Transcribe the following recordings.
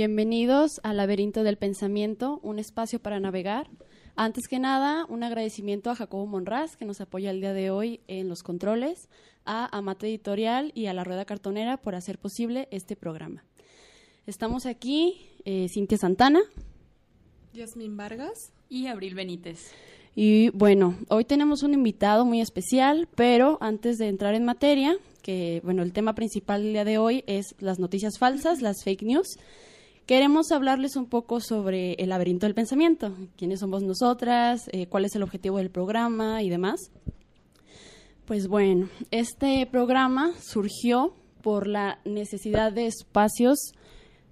Bienvenidos al Laberinto del Pensamiento, un espacio para navegar. Antes que nada, un agradecimiento a Jacobo Monraz, que nos apoya el día de hoy en los controles, a Amate Editorial y a La Rueda Cartonera por hacer posible este programa. Estamos aquí, eh, Cintia Santana, Yasmín Vargas. y Abril Benítez. y bueno, hoy tenemos un invitado muy especial, pero antes de entrar en materia, que bueno, el tema principal del día de hoy es las noticias falsas, las fake news. Queremos hablarles un poco sobre el laberinto del pensamiento, quiénes somos nosotras, eh, cuál es el objetivo del programa y demás. Pues bueno, este programa surgió por la necesidad de espacios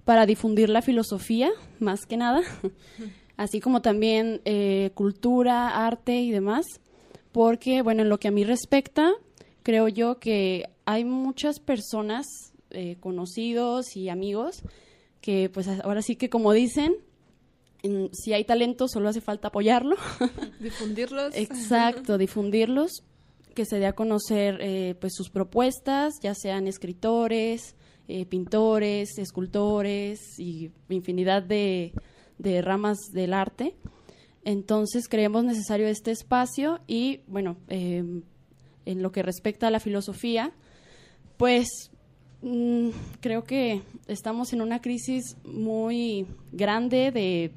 para difundir la filosofía, más que nada, así como también eh, cultura, arte y demás, porque, bueno, en lo que a mí respecta, creo yo que hay muchas personas, eh, conocidos y amigos, que pues ahora sí que como dicen, en- si hay talento solo hace falta apoyarlo. Difundirlos. Exacto, difundirlos, que se dé a conocer eh, pues sus propuestas, ya sean escritores, eh, pintores, escultores y infinidad de, de ramas del arte. Entonces creemos necesario este espacio y bueno, eh, en lo que respecta a la filosofía, pues mm, creo que estamos en una crisis muy grande de,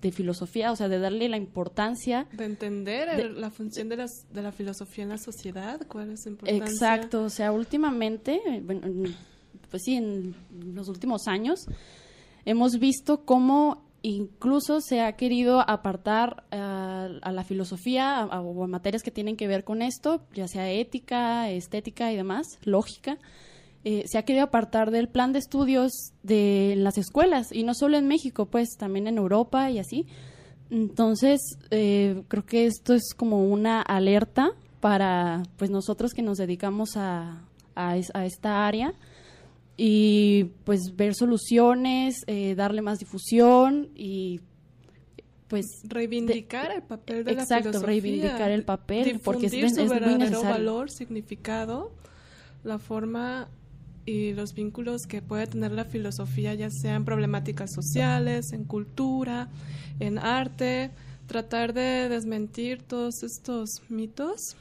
de filosofía, o sea, de darle la importancia De entender De- el- la función de, las, de la filosofía en la sociedad, cuál es su importancia. Exacto, o sea, últimamente, eh, bueno, en- pues sí, en los últimos años, hemos visto cómo incluso se ha querido apartar ah, a la filosofía a- a- o a materias que tienen que ver con esto, ya sea ética, estética y demás, lógica. Eh, se ha querido apartar del plan de estudios de las escuelas y no solo en México, pues también en Europa y así. Entonces, eh, creo que esto es como una alerta para pues nosotros que nos dedicamos a, a, es- a esta área y pues ver soluciones, eh, darle más difusión y pues Reivindicar el papel de exacto, la filosofía. reivindicar el papel, porque es es muy necesario. valor, significado, la forma y los vínculos que puede tener la filosofía, ya sea en problemáticas sociales, en cultura, en arte, tratar de desmentir todos estos mitos.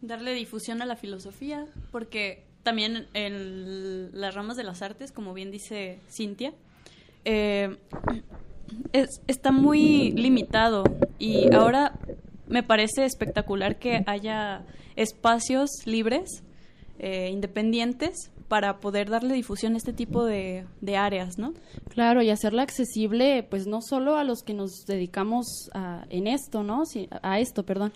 Darle difusión a la filosofía, porque también en las ramas de las artes, como bien dice Cintia, eh, es- está muy limitado y ahora me parece espectacular que haya espacios libres, eh, independientes, para poder darle difusión a este tipo de, de áreas, ¿no? Claro, y hacerla accesible, pues no solo a los que nos dedicamos a, en esto, ¿no? Si- a esto, perdón,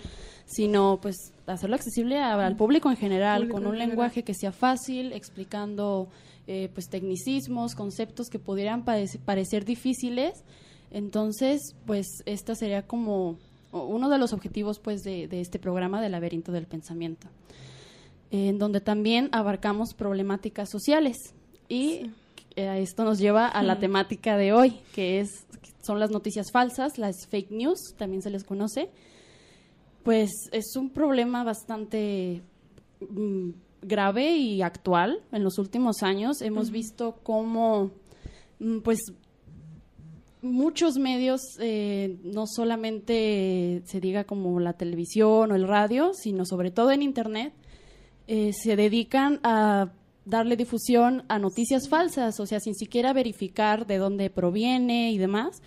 sino pues hacerlo accesible a- al público en general, Público con un general. lenguaje que sea fácil, explicando eh, pues tecnicismos, conceptos que pudieran parece- parecer difíciles. Entonces, pues esta sería como uno de los objetivos pues de, de este programa del laberinto del pensamiento en donde también abarcamos problemáticas sociales. Y eh, esto nos lleva a la temática de hoy, que es son las noticias falsas, las fake news, también se les conoce. Pues es un problema bastante mm, grave y actual. En los últimos años hemos visto cómo, mm, pues, muchos medios, eh, no solamente se diga como la televisión o el radio, sino sobre todo en Internet, eh, se dedican a darle difusión a noticias falsas, o sea, sin siquiera verificar de dónde proviene y demás.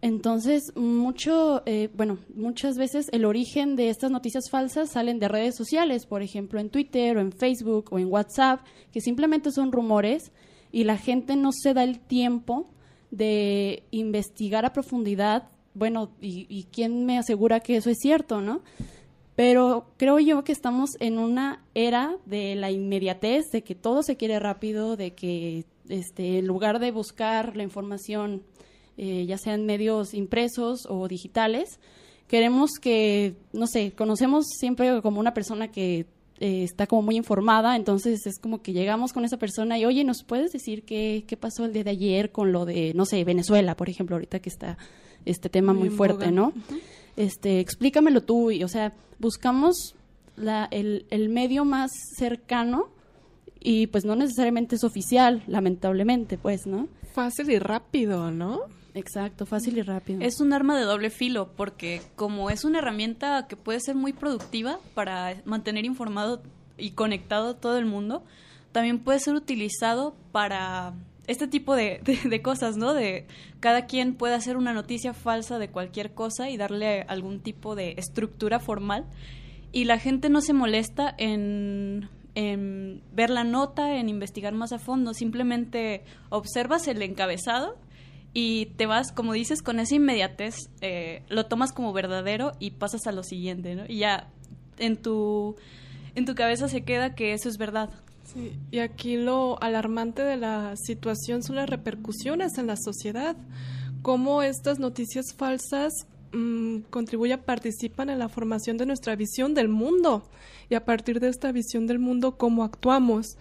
Entonces, mucho, eh, bueno, muchas veces el origen de estas noticias falsas salen de redes sociales, por ejemplo, en Twitter o en Facebook o en WhatsApp, que simplemente son rumores y la gente no se da el tiempo de investigar a profundidad, bueno, y, y quién me asegura que eso es cierto, ¿no? Pero creo yo que estamos en una era de la inmediatez, de que todo se quiere rápido, de que este, en lugar de buscar la información eh, ya sean medios impresos o digitales. Queremos que, no sé, conocemos siempre como una persona que eh, está como muy informada, entonces es como que llegamos con esa persona y, oye, ¿nos puedes decir qué, qué pasó el día de ayer con lo de, no sé, Venezuela, por ejemplo, ahorita que está este tema muy, fuerte, ¿no? Este, explícamelo tú, y, o sea, buscamos la, el, el medio más cercano y pues no necesariamente es oficial, lamentablemente, pues, ¿no? Fácil y rápido, ¿no? Exacto, fácil y rápido. Es un arma de doble filo porque como es una herramienta que puede ser muy productiva para mantener informado y conectado a todo el mundo, también puede ser utilizado para este tipo de, de, de, cosas, ¿no? De cada quien puede hacer una noticia falsa de cualquier cosa y darle algún tipo de estructura formal y la gente no se molesta en en ver la nota, en investigar más a fondo, simplemente observas el encabezado y te vas, como dices, con esa inmediatez, eh, lo tomas como verdadero y pasas a lo siguiente, ¿no? Y ya en tu, en tu cabeza se queda que eso es verdad. Sí, y aquí lo alarmante de la situación son las repercusiones en la sociedad, cómo estas noticias falsas mmm, contribuyen, participan en la formación de nuestra visión del mundo y a partir de esta visión del mundo, cómo actuamos.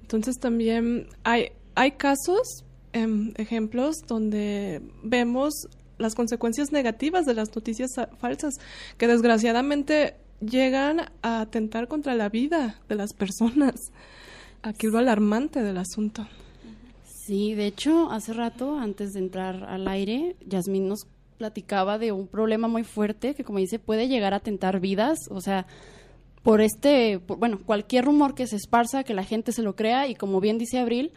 Entonces también hay, hay casos, eh, ejemplos, donde vemos las consecuencias negativas de las noticias falsas, que desgraciadamente llegan a atentar contra la vida de las personas. Aquí lo alarmante del asunto. Sí, de hecho, hace rato, antes de entrar al aire, Yasmín nos platicaba de un problema muy fuerte que, como dice, puede llegar a atentar vidas. O sea, por este, por, bueno, cualquier rumor que se esparza, que la gente se lo crea y como bien dice Abril,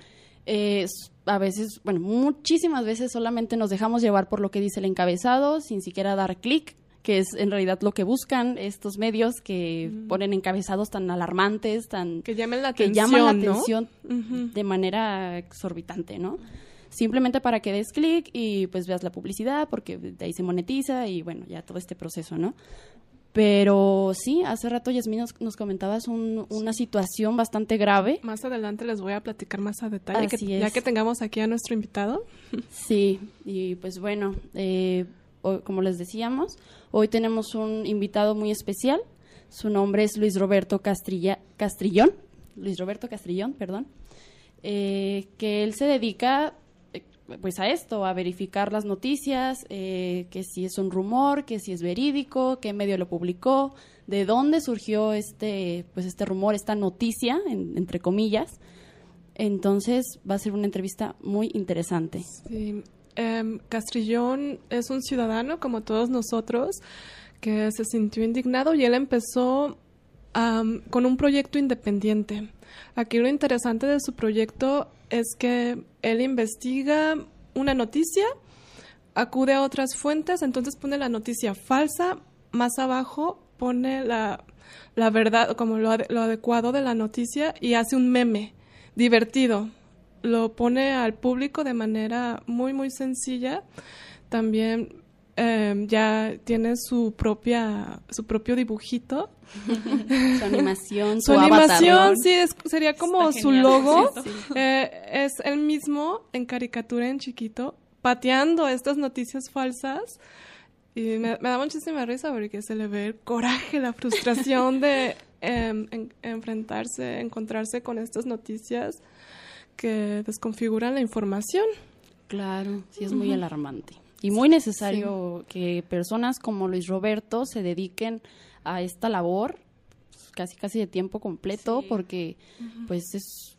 eh, a veces, bueno, muchísimas veces solamente nos dejamos llevar por lo que dice el encabezado sin siquiera dar clic, que es en realidad lo que buscan estos medios que mm. ponen encabezados tan alarmantes, tan que llamen la que atención, llaman la ¿no? atención uh -huh. de manera exorbitante, ¿no? Simplemente para que des clic y pues veas la publicidad porque de ahí se monetiza y bueno, ya todo este proceso, ¿no? Pero sí, hace rato Yasmín nos, nos comentabas un, una situación bastante grave. Más adelante les voy a platicar más a detalle, que, ya que tengamos aquí a nuestro invitado. Sí, y pues bueno, eh, hoy, como les decíamos, hoy tenemos un invitado muy especial. Su nombre es Luis Roberto Castrilla, Castrillón, Luis Roberto Castrillón, perdón, eh, que él se dedica pues a esto, a verificar las noticias, eh, que si es un rumor, que si es verídico, qué medio lo publicó, de dónde surgió este, pues este rumor, esta noticia, en, entre comillas. Entonces va a ser una entrevista muy interesante. Sí. Eh, Castrillón es un ciudadano como todos nosotros que se sintió indignado y él empezó con un proyecto independiente. Aquí lo interesante de su proyecto es que él investiga una noticia, acude a otras fuentes, entonces pone la noticia falsa, más abajo pone la, la verdad, como lo, adecuado de la noticia y hace un meme divertido. Lo pone al público de manera muy, muy sencilla. También eh, ya tiene su propia su propio dibujito. Su animación su, su animación avatar, sí es, sería como Está su genial, logo. Sí, eh, es el mismo en caricatura en chiquito pateando estas noticias falsas. Y me, me da muchísima risa porque se le ve el coraje la frustración de eh, en, enfrentarse encontrarse con estas noticias que desconfiguran la información claro sí es muy uh -huh. alarmante y muy necesario sí. que personas como Luis Roberto se dediquen a esta labor casi casi de tiempo completo sí. porque uh -huh. pues es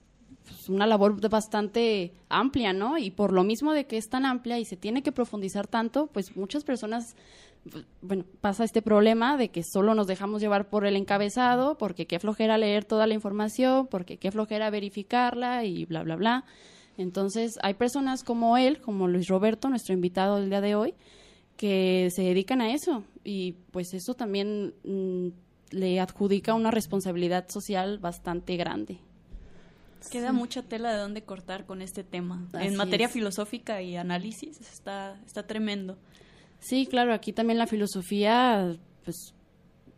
una labor bastante amplia, ¿no? Y por lo mismo de que es tan amplia y se tiene que profundizar tanto, pues muchas personas, bueno, pasa este problema de que solo nos dejamos llevar por el encabezado, porque qué flojera leer toda la información, porque qué flojera verificarla y bla, bla, bla. Entonces, hay personas como él, como Luis Roberto, nuestro invitado del día de hoy, que se dedican a eso y pues eso también mmm, le adjudica una responsabilidad social bastante grande. Queda sí. mucha tela de dónde cortar con este tema. Así en materia es. filosófica y análisis está, está tremendo. Sí, claro, aquí también la filosofía pues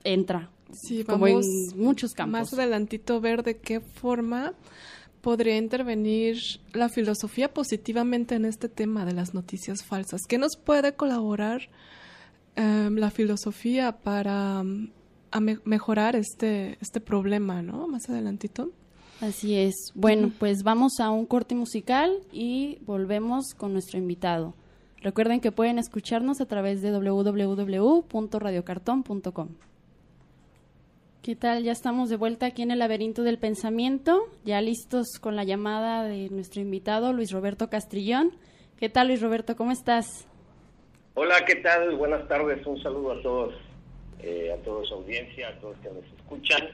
entra sí, como en muchos campos. Más adelantito ver de qué forma podría intervenir la filosofía positivamente en este tema de las noticias falsas? ¿Qué nos puede colaborar em, la filosofía para mm, mejorar este, este problema, ¿no? Más adelantito. Así es. Bueno, pues vamos a un corte musical y volvemos con nuestro invitado. Recuerden que pueden escucharnos a través de www.radiocartón.com. ¿Qué tal? Ya estamos de vuelta aquí en el laberinto del pensamiento, ya listos con la llamada de nuestro invitado Luis Roberto Castrillón. ¿Qué tal Luis Roberto? ¿Cómo estás? Hola, ¿qué tal? Buenas tardes, un saludo a todos, eh, a toda su audiencia, a todos que nos escuchan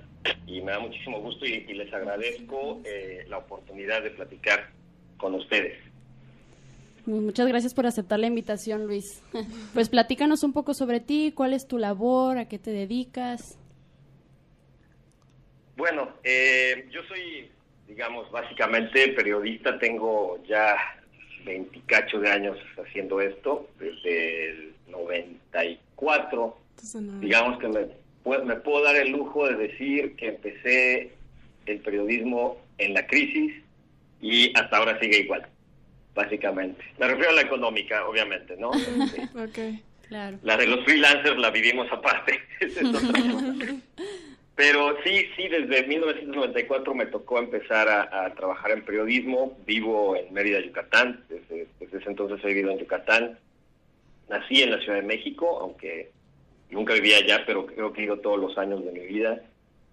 y me da muchísimo gusto y, les agradezco eh, la oportunidad de platicar con ustedes. Muchas gracias por aceptar la invitación, Luis. Pues platícanos un poco sobre ti, cuál es tu labor, a qué te dedicas. Bueno, eh, yo soy, digamos, básicamente periodista, tengo ya 28 de años haciendo esto, desde el 94. digamos que me, me puedo dar el lujo de decir que empecé el periodismo en la crisis y hasta ahora sigue igual, básicamente. Me refiero a la económica, obviamente, ¿no? ok, claro. La de los freelancers la vivimos aparte. Pero sí, sí, desde 1994 me tocó empezar a, trabajar en periodismo. Vivo en Mérida, Yucatán. Desde, ese entonces he vivido en Yucatán. Nací en la Ciudad de México, aunque nunca vivía allá, pero creo que he ido todos los años de mi vida.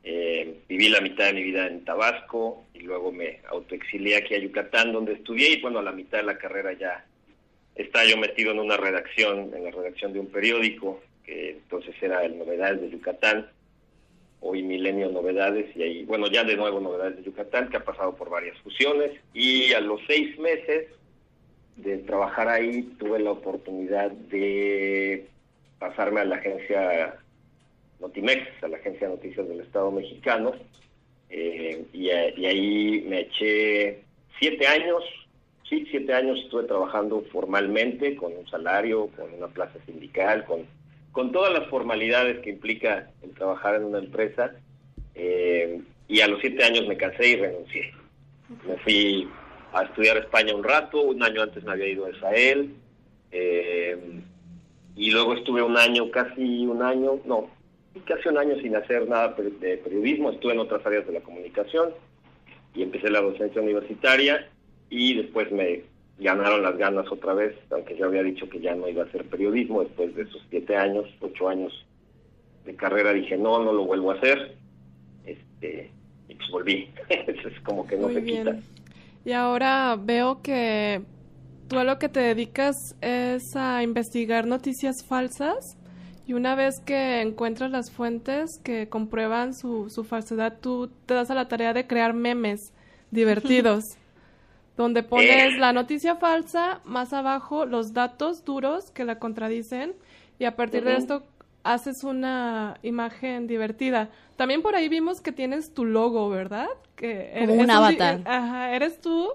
Eh, viví la mitad de mi vida en Tabasco y luego me autoexilié aquí a Yucatán, donde estudié y bueno, a la mitad de la carrera ya estaba yo metido en una redacción, en la redacción de un periódico, que entonces era el Novedades de Yucatán hoy Milenio Novedades y ahí, bueno, ya de nuevo Novedades de Yucatán, que ha pasado por varias fusiones y a los seis meses de trabajar ahí tuve la oportunidad de pasarme a la agencia Notimex, a la agencia de noticias del Estado mexicano, eh, y, y, ahí me eché siete años, sí, siete años estuve trabajando formalmente, con un salario, con una plaza sindical, con con todas las formalidades que implica el trabajar en una empresa. Eh, y a los siete años me cansé y renuncié. Me fui a estudiar España un rato, un año antes me había ido a Israel, eh, y luego estuve un año, casi un año, no, casi un año sin hacer nada de periodismo, estuve en otras áreas de la comunicación y empecé la docencia universitaria y después me ganaron las ganas otra vez, aunque yo había dicho que ya no iba a hacer periodismo después de esos siete años, ocho años de carrera, dije no, no lo vuelvo a hacer, este, y pues volví, es como que no se quita. Y ahora veo que tú a lo que te dedicas es a investigar noticias falsas y una vez que encuentras las fuentes que comprueban su, su falsedad, tú te das a la tarea de crear memes divertidos. donde pones la noticia falsa, más abajo los datos duros que la contradicen y a partir de esto haces una imagen divertida. También por ahí vimos que tienes tu logo, ¿verdad? Que Como un avatar. ajá, eres tú,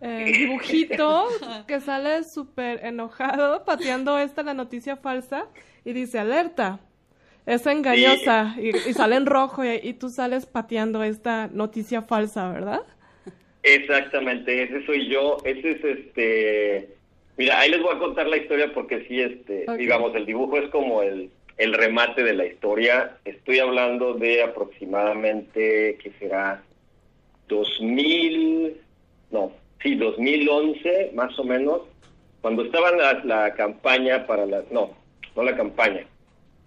eh, dibujito, que sale súper enojado pateando esta la noticia falsa y dice alerta. Es engañosa y, sale en rojo y, y tú sales pateando esta noticia falsa, ¿verdad? Exactamente, ese soy yo, ese es este, mira, ahí les voy a contar la historia porque sí, este, digamos, el dibujo es como el, el remate de la historia. Estoy hablando de aproximadamente, ¿qué será? 2000, no, sí, 2011 más o menos, cuando estaba la, la campaña para la, no, no la campaña,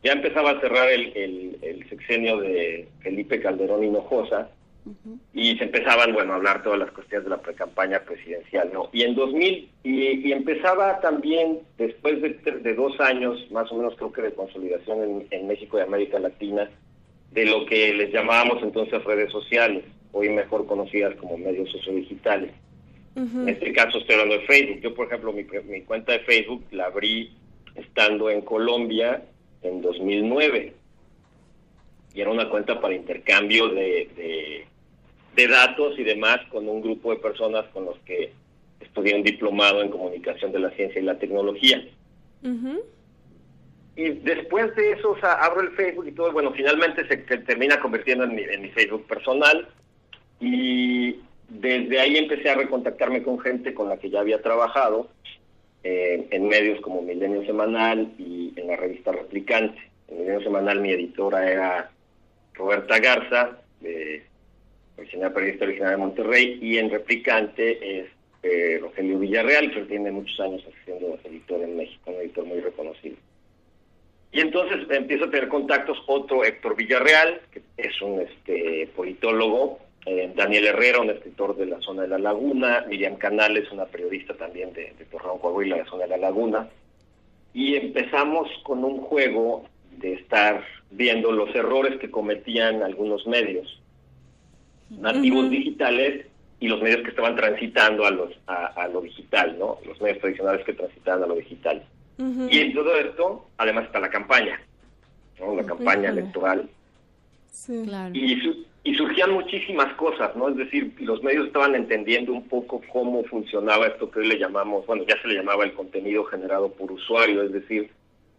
ya empezaba a cerrar el, el, el sexenio de Felipe Calderón Hinojosa y se empezaban, bueno, a hablar todas las cuestiones de la precampaña presidencial, ¿no? Y en 2000, y, empezaba también, después de, dos años, más o menos creo que de consolidación en, México y América Latina, de lo que les llamábamos entonces redes sociales, hoy mejor conocidas como medios sociodigitales. En este caso estoy hablando de Facebook. Yo, por ejemplo, mi, mi cuenta de Facebook la abrí estando en Colombia en 2009 y era una cuenta para intercambio de, de datos y demás con un grupo de personas con los que estudié un diplomado en comunicación de la ciencia y la tecnología. Y después de eso, o sea, abro el Facebook y todo, bueno, finalmente se, termina convirtiendo en mi, en mi, Facebook personal. Y desde ahí empecé a recontactarme con gente con la que ya había trabajado eh, en medios como Milenio Semanal y en la revista Replicante. En Milenio Semanal mi editora era Roberta Garza, de original periodista original de Monterrey, y en Replicante es eh, Rogelio Villarreal, que tiene muchos años siendo editor en México, un editor muy reconocido. Y entonces empiezo a tener contactos otro Héctor Villarreal, que es un este, politólogo, eh, Daniel Herrera, un escritor de la zona de la Laguna, Miriam Canales, una periodista también de, de Torreón, Coahuila, de la zona de la Laguna. Y empezamos con un juego de estar viendo los errores que cometían algunos medios nativos digitales y los medios que estaban transitando a los a, lo digital, ¿no? Los medios tradicionales que transitaban a lo digital. Y en todo esto, además está la campaña, ¿no? La campaña electoral. Sí. Claro. Y, y surgían muchísimas cosas, ¿no? Es decir, los medios estaban entendiendo un poco cómo funcionaba esto que hoy le llamamos, bueno, ya se le llamaba el contenido generado por usuario, es decir,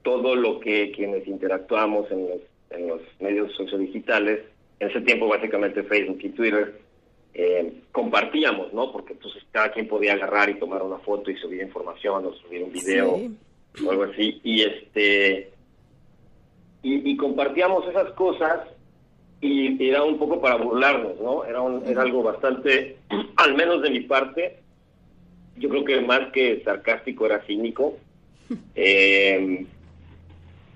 todo lo que quienes interactuamos en los, en los medios sociodigitales, en ese tiempo básicamente Facebook y Twitter, eh, compartíamos, ¿no? Porque entonces cada quien podía agarrar y tomar una foto y subir información o subir un video Sí. o algo así. Y este y, y compartíamos esas cosas y, era un poco para burlarnos, ¿no? Era, un- era algo bastante, al menos de mi parte, yo creo que más que sarcástico era cínico. Eh,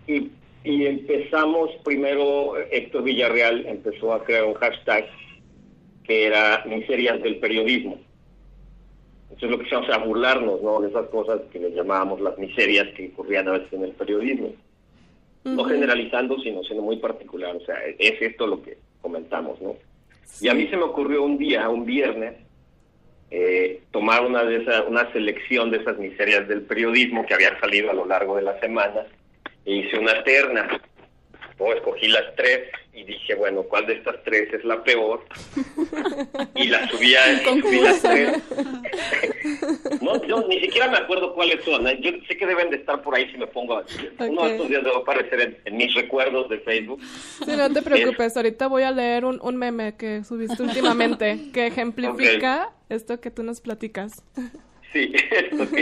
y, y empezamos primero, Héctor Villarreal empezó a crear un hashtag que era miserias del periodismo. Entonces lo que hicimos era burlarnos, ¿no? De esas cosas que le llamábamos las miserias que ocurrían a veces en el periodismo. No generalizando, sino siendo muy particular. O sea, es esto lo que comentamos, ¿no? Y a mí se me ocurrió un día, un viernes, eh, tomar una de esas, una selección de esas miserias del periodismo que habían salido a lo largo de la semana e hice una terna. ¿no? Escogí las tres y dije, bueno, ¿cuál de estas tres es la peor? Y las subí a subí las tres. No, yo ni siquiera me acuerdo cuáles son. ¿eh? Yo sé que deben de estar por ahí si me pongo a... Uno Ok. de estos días debe aparecer en, en mis recuerdos de Facebook. Sí, no te preocupes, ahorita voy a leer un, un meme que subiste últimamente que ejemplifica esto que tú nos platicas. Sí, ok.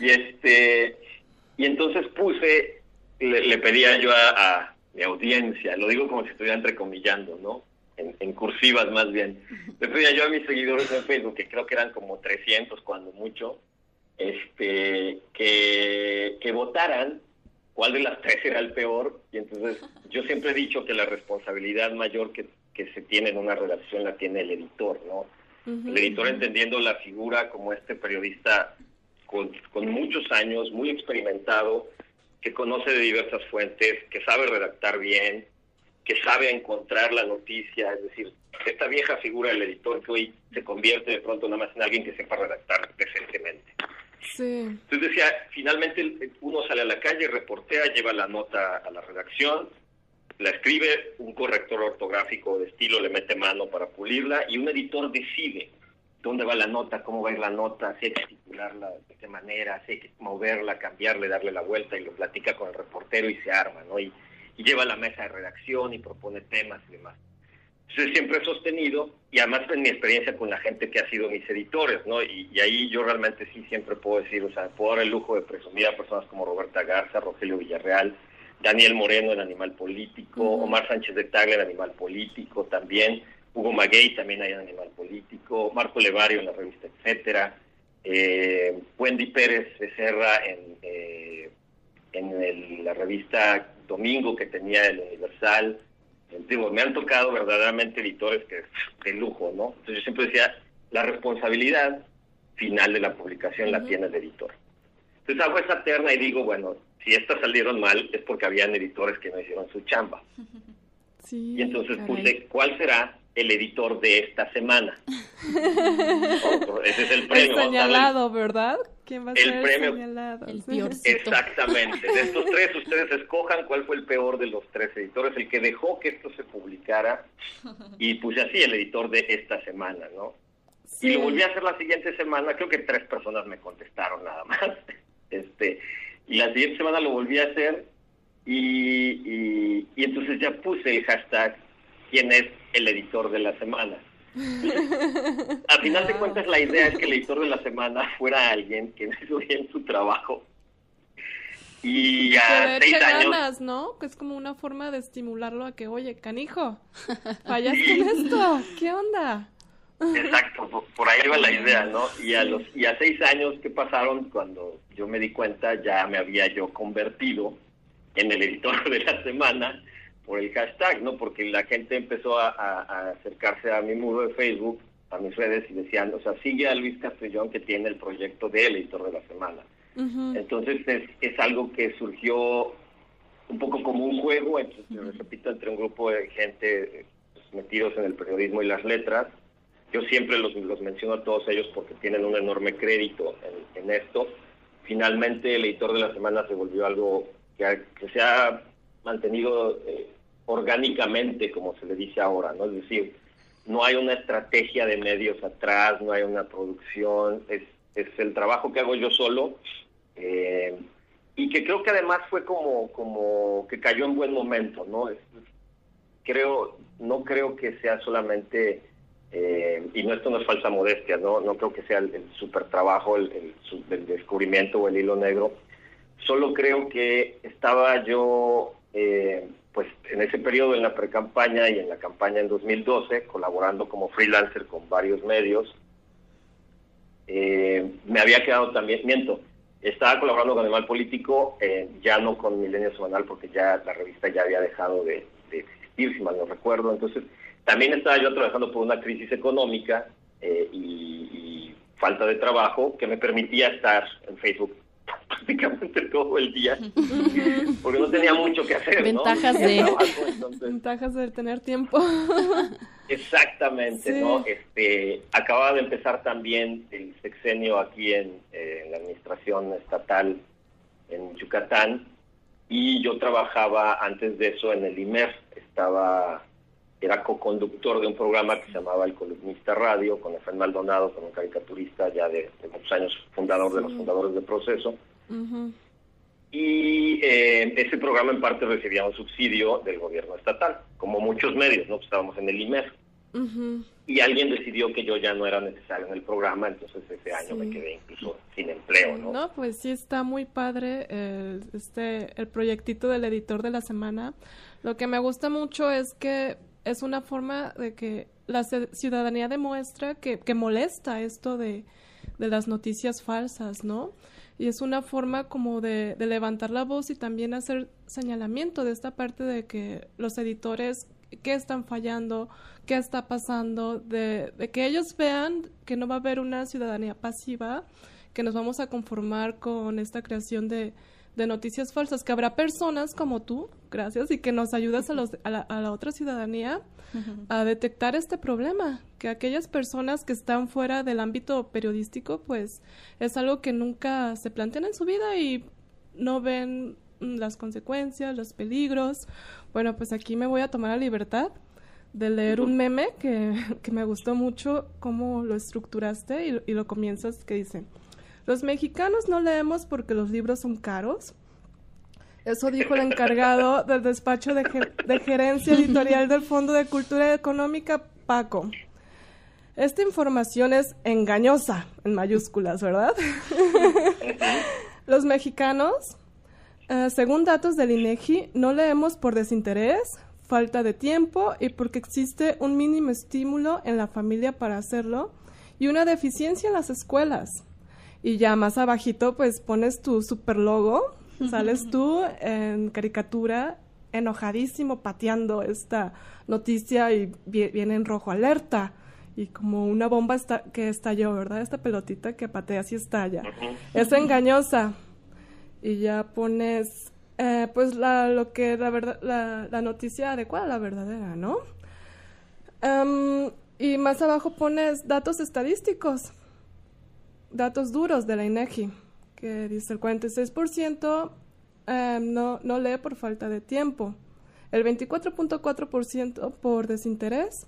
Y este y entonces puse, le, le pedía yo a, a mi audiencia, lo digo como si estuviera entrecomillando, ¿no? En, en cursivas más bien. Le pedía yo a mis seguidores en Facebook, que creo que eran como 300 cuando mucho, este, que, que votaran cuál de las tres era el peor. Y entonces yo siempre he dicho que la responsabilidad mayor que, que se tiene en una redacción la tiene el editor, ¿no? El editor entendiendo la figura como este periodista con, con muchos años, muy experimentado, que conoce de diversas fuentes, que sabe redactar bien, que sabe encontrar la noticia, es decir, esta vieja figura del editor que hoy se convierte de pronto nada más en alguien que sepa redactar decentemente. Sí. Entonces decía, finalmente uno sale a la calle, reportea, lleva la nota a la redacción, la escribe, un corrector ortográfico de estilo le mete mano para pulirla y un editor decide dónde va la nota, cómo va a ir la nota, si hay que titularla de qué manera, si hay que moverla, cambiarle, darle la vuelta y lo platica con el reportero y se arma, ¿no? Y lleva a la mesa de redacción y propone temas y demás. Entonces siempre he sostenido, y además en mi experiencia con la gente que ha sido mis editores, ¿no? Y, y ahí yo realmente sí siempre puedo decir, o sea, puedo dar el lujo de presumir a personas como Roberta Garza, Rogelio Villarreal, Daniel Moreno en Animal Político, Omar Sánchez de Tagle en Animal Político también, Hugo Maguey también hay en Animal Político, Marco Levario en la revista Etcétera, eh, Wendy Pérez Becerra en, eh, en el- la revista Domingo que tenía el Universal. Eh, Digo, me han tocado verdaderamente editores que de lujo, ¿no? Entonces yo siempre decía, la responsabilidad final de la publicación la tiene el editor. Entonces hago esa terna y digo, bueno, si estas salieron mal es porque habían editores que no hicieron su chamba. Sí. Y entonces caray. puse, ¿cuál será el editor de esta semana? Ese es el El premio. darle- señalado, ¿verdad? ¿Quién va a El ser premio. el señalado? El peorcito. Exactamente. De estos tres, ustedes escojan cuál fue el peor de los tres editores, el que dejó que esto se publicara. Y puse así, el editor de esta semana, ¿no? Sí. Y lo volví a hacer la siguiente semana, creo que tres personas me contestaron nada más. Este, y la siguiente semana lo volví a hacer y, y, y entonces ya puse el hashtag quién es el editor de la semana. Al final de cuentas, la idea es que el editor de la semana fuera alguien que hizo bien su trabajo. Y a seis años. Ganas, ¿no? Que es como una forma de estimularlo a que, oye, canijo, fallaste en esto, ¿qué onda? Exacto, por, ahí va la idea, ¿no? Y a los y a seis años que pasaron cuando yo me di cuenta ya me había yo convertido en el editor de la semana por el hashtag, ¿no? Porque la gente empezó a, acercarse a mi muro de Facebook, a mis redes y decían, o sea, sigue a Luis Castellón que tiene el proyecto del editor de la semana. Entonces es, es algo que surgió un poco como un juego, entonces, repito, entre un grupo de gente pues, metidos en el periodismo y las letras, yo siempre los, los menciono a todos ellos porque tienen un enorme crédito en, esto. Finalmente, el editor de la semana se volvió algo que, se ha mantenido eh, orgánicamente, como se le dice ahora, ¿no? Es decir, no hay una estrategia de medios atrás, no hay una producción, es, es el trabajo que hago yo solo. Eh, y que creo que además fue como, como que cayó en buen momento, ¿no? creo, no creo que sea solamente eh, y no esto no es falsa modestia, no, no creo que sea el, super trabajo, el, descubrimiento o el hilo negro. Solo creo que estaba yo, eh, pues en ese periodo en la pre-campaña y en la campaña en 2012, colaborando como freelancer con varios medios. Eh, me había quedado también, miento, estaba colaborando con Animal Político, ya no con Milenio Semanal, porque ya la revista ya había dejado de, de existir, si mal no recuerdo. Entonces, también estaba yo trabajando por una crisis económica eh, y, falta de trabajo que me permitía estar en Facebook prácticamente todo el día porque no tenía mucho que hacer. Ventajas de ventajas de tener tiempo. Exactamente, ¿no? Este acababa de empezar también el sexenio aquí en, eh, en la administración estatal en Yucatán y yo trabajaba antes de eso en el IMER, estaba era co-conductor de un programa que se llamaba El Columnista Radio, con Efraín Maldonado, con un caricaturista ya de, muchos años, fundador de los fundadores de Proceso. Y eh, ese programa en parte recibía un subsidio del gobierno estatal, como muchos medios, ¿no? Pues estábamos en el IMER. Y alguien decidió que yo ya no era necesario en el programa, entonces ese año me quedé incluso sin empleo, ¿no? No, pues sí está muy padre el, este, el proyectito del editor de la semana. Lo que me gusta mucho es que es una forma de que la ciudadanía demuestra que, molesta esto de, de, las noticias falsas, ¿no? Y es una forma como de, de, levantar la voz y también hacer señalamiento de esta parte de que los editores, qué están fallando, qué está pasando, de, de que ellos vean que no va a haber una ciudadanía pasiva, que nos vamos a conformar con esta creación de, de noticias falsas, que habrá personas como tú, gracias, y que nos ayudas a, los, a, la, otra ciudadanía a detectar este problema, que aquellas personas que están fuera del ámbito periodístico, pues es algo que nunca se plantean en su vida y no ven las consecuencias, los peligros. Bueno, pues aquí me voy a tomar la libertad de leer un meme que, que me gustó mucho cómo lo estructuraste y, y lo comienzas que dice, los mexicanos no leemos porque los libros son caros. Eso dijo el encargado del despacho de, gerencia editorial del Fondo de Cultura Económica, Paco. Esta información es engañosa, en mayúsculas, ¿verdad? Los mexicanos, eh, según datos del INEGI, no leemos por desinterés, falta de tiempo y porque existe un mínimo estímulo en la familia para hacerlo y una deficiencia en las escuelas y ya más abajito pues pones tu super logo, sales tú en caricatura enojadísimo pateando esta noticia y viene en rojo alerta y como una bomba está, que estalló, ¿verdad? Esta pelotita que patea y estalla. Es engañosa. Y ya pones eh, pues la, lo que la verdad la, la noticia adecuada, la verdadera, ¿no? Em, y más abajo pones datos estadísticos datos duros de la INEGI, que dice el 46% em, no, no lee por falta de tiempo, el 24.4% por desinterés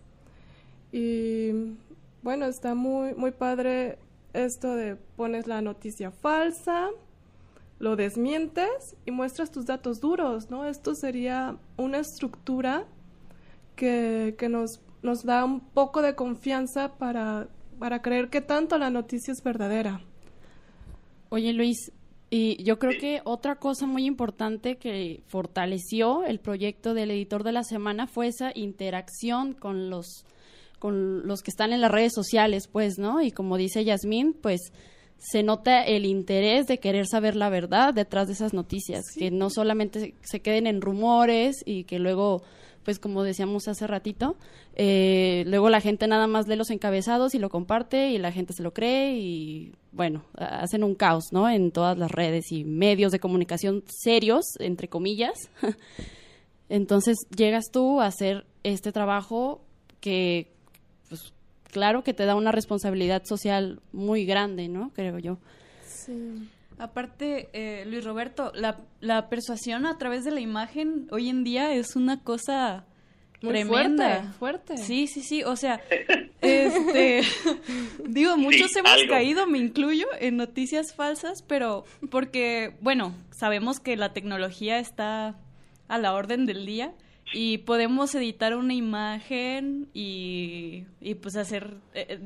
y bueno, está muy, muy padre esto de pones la noticia falsa, lo desmientes y muestras tus datos duros, ¿no? Esto sería una estructura que, que nos nos da un poco de confianza para, para creer que tanto la noticia es verdadera. Oye Luis, y yo creo que otra cosa muy importante que fortaleció el proyecto del editor de la semana fue esa interacción con los con los que están en las redes sociales, pues, ¿no? Y como dice Yasmín, pues se nota el interés de querer saber la verdad detrás de esas noticias, que no solamente se queden en rumores y que luego pues como decíamos hace ratito, eh, luego la gente nada más lee los encabezados y lo comparte y la gente se lo cree y bueno, hacen un caos, ¿no? En todas las redes y medios de comunicación serios, entre comillas. Entonces llegas tú a hacer este trabajo que, pues, claro que te da una responsabilidad social muy grande, ¿no? Creo yo. Sí. Aparte, eh, Luis Roberto, la, la, persuasión a través de la imagen hoy en día es una cosa Muy tremenda. Fuerte, Sí, sí, sí. O sea, este, digo, muchos hemos caído, me incluyo, en noticias falsas, pero porque, bueno, sabemos que la tecnología está a la orden del día y podemos editar una imagen y, y pues hacer, eh,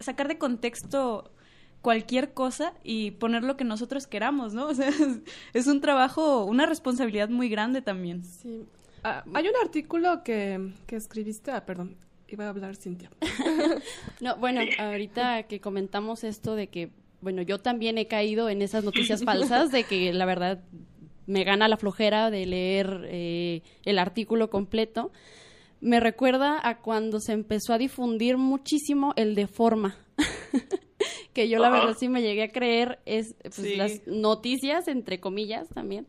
sacar de contexto cualquier cosa y poner lo que nosotros queramos, ¿no? O sea, es, un trabajo, una responsabilidad muy grande también. Sí. Ah, hay un artículo que, que escribiste, ah, perdón, iba a hablar Cintia. no, bueno, ahorita que comentamos esto de que, bueno, yo también he caído en esas noticias falsas de que la verdad me gana la flojera de leer eh, el artículo completo. Me recuerda a cuando se empezó a difundir muchísimo el de forma. que yo la verdad sí me llegué a creer es pues, las noticias, entre comillas también,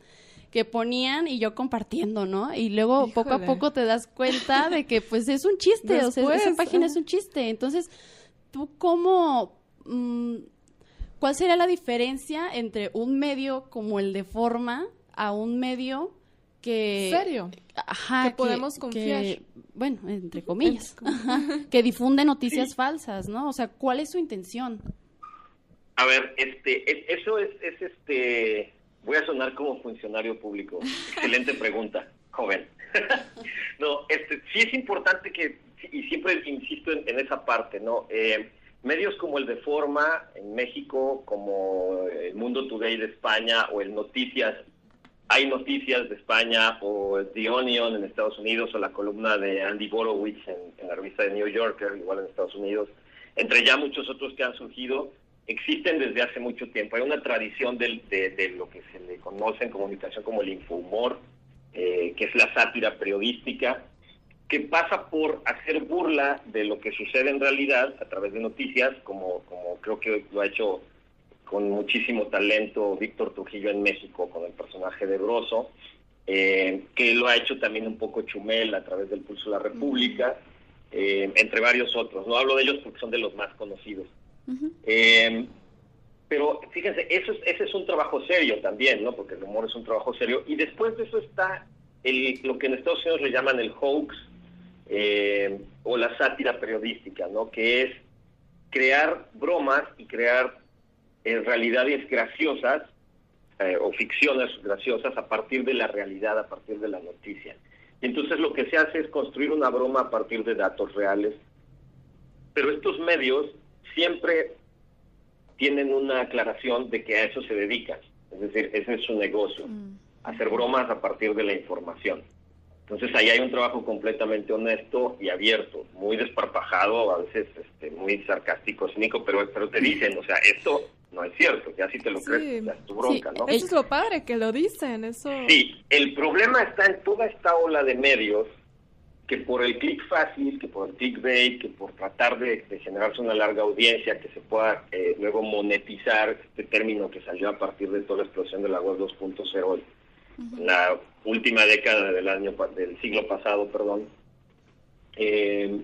que ponían y yo compartiendo, ¿no? Y luego poco a poco te das cuenta de que pues es un chiste, o sea, esa página es un chiste. Entonces, ¿tú cómo... Mm, ¿Cuál sería la diferencia entre un medio como el de forma a un medio que... ¿Serio? Ajá. Que podemos confiar. Bueno, entre comillas. que difunde noticias falsas, ¿no? O sea, ¿cuál es su intención? A ver, este, eso es, es este, voy a sonar como funcionario público. Excelente pregunta, joven. no, este, sí es importante que, y siempre insisto en, esa parte, ¿no? Eh, medios como el de Forma en México, como el Mundo Today de España o el Noticias, hay Noticias de España o The Onion en Estados Unidos o la columna de Andy Borowitz en, la revista de New Yorker, igual en Estados Unidos, entre ya muchos otros que han surgido existen desde hace mucho tiempo. Hay una tradición de, de, lo que se le conoce en comunicación como el infohumor, eh, que es la sátira periodística, que pasa por hacer burla de lo que sucede en realidad a través de noticias, como, como creo que lo ha hecho con muchísimo talento Víctor Trujillo en México con el personaje de Broso, eh, que lo ha hecho también un poco Chumel a través del Pulso de la República, eh, entre varios otros. No hablo de ellos porque son de los más conocidos. Eh, pero fíjense, eso es, ese es un trabajo serio también, ¿no? Porque el humor es un trabajo serio. Y después de eso está el, lo que en Estados Unidos le llaman el hoax eh, o la sátira periodística, ¿no? Que es crear bromas y crear eh, realidades graciosas o ficciones graciosas a partir de la realidad, a partir de la noticia. Y entonces lo que se hace es construir una broma a partir de datos reales. Pero estos medios siempre tienen una aclaración de que a eso se dedican. Es decir, ese es su negocio, mm. hacer bromas a partir de la información. Entonces ahí hay un trabajo completamente honesto y abierto, muy desparpajado, a veces este, muy sarcástico, cínico, pero, pero te dicen, o sea, esto no es cierto, ya si te lo crees, ya es tu bronca, ¿no? Eso es lo padre, que lo dicen, eso... Sí, el problema está en toda esta ola de medios que por el clic fácil, que por el clickbait, que por tratar de, generarse una larga audiencia, que se pueda eh, luego monetizar este término que salió a partir de toda la explosión de la web 2.0 en la última década del año del siglo pasado, perdón, eh,